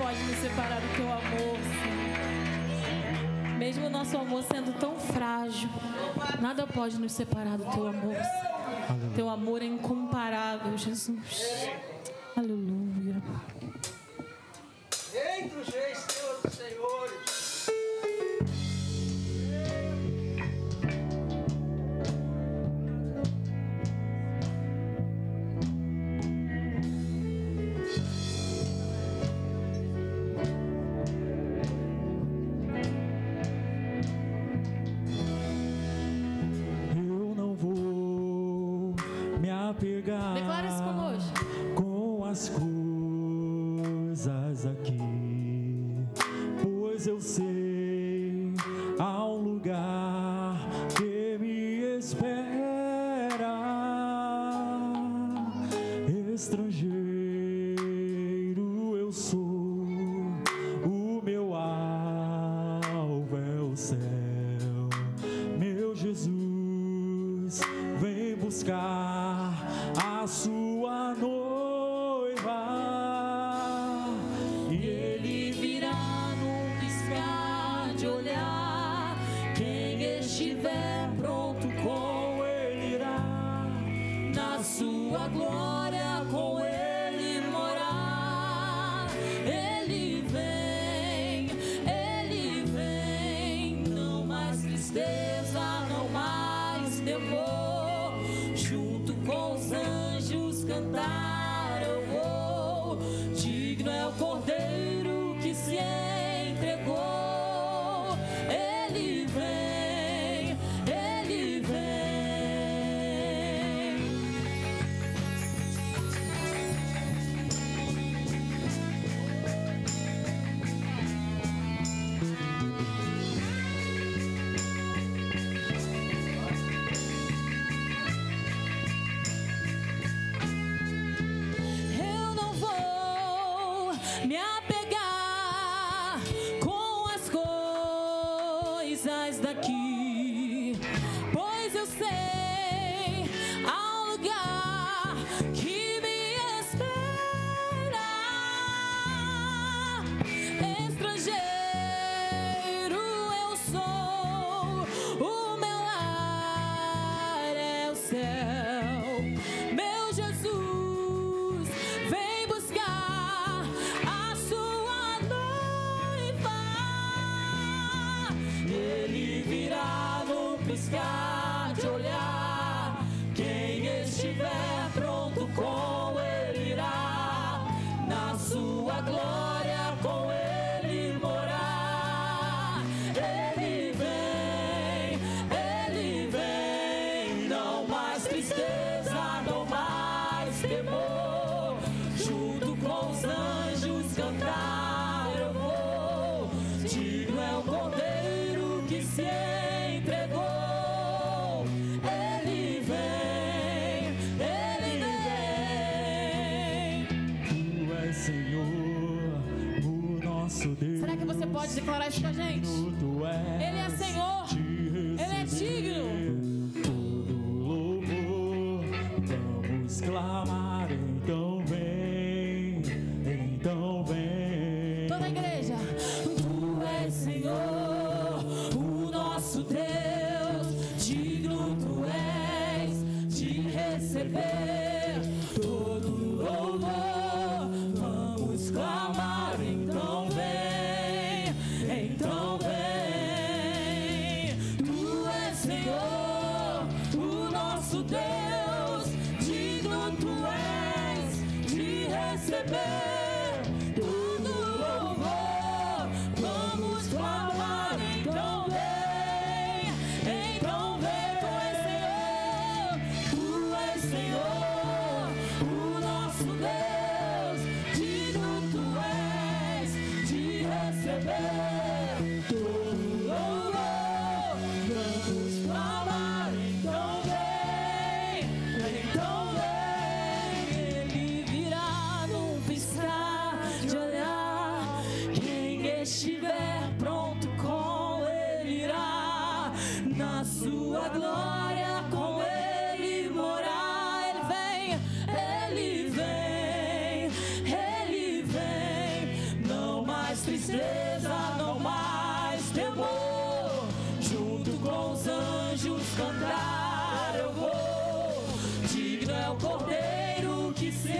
pode nos separar do teu amor, Senhor. Mesmo o nosso amor sendo tão frágil, nada pode nos separar do teu amor. Senhor. Teu amor é incomparável, Jesus. Aleluia. pegar. Com as coisas aqui, pois eu sei há um lugar que me espera, estrangeiro. tua glória com ele morar. Ele vem, ele vem, não mais tristeza, não mais temor. Junto com os anjos cantar eu vou. Digno é o cordeiro. 미. de olhar. Quem estiver pronto com ele irá na sua glória. pode declarar isso pra gente? É Ele é Senhor. Ele é digno. Todo louvor, vamos clamar. anjos cantar eu vou. Digno é o cordeiro que se